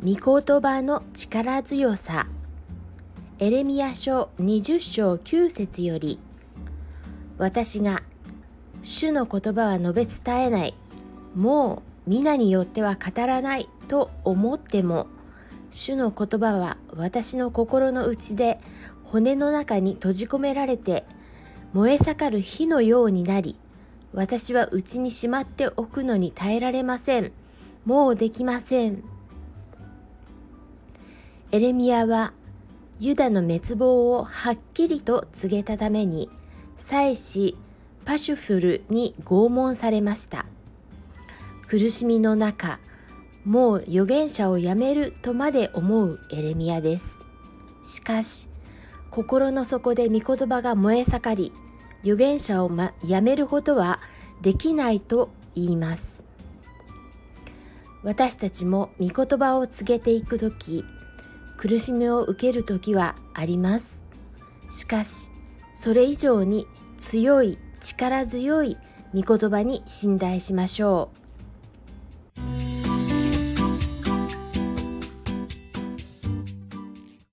御言葉の力強さ。エレミア書20章9節より私が主の言葉は述べ伝えない。もう皆によっては語らない。と思っても主の言葉は私の心の内で骨の中に閉じ込められて燃え盛る火のようになり私は内にしまっておくのに耐えられません。もうできません。エレミアはユダの滅亡をはっきりと告げたために祭司パシュフルに拷問されました。苦しみの中もう預言者を辞めるとまで思うエレミアです。しかし心の底で御言葉が燃え盛り預言者を、ま、辞めることはできないと言います。私たちも御言葉を告げていく時苦しみを受ける時はあります。しかしそれ以上に強い力強い御言葉に信頼しましょう。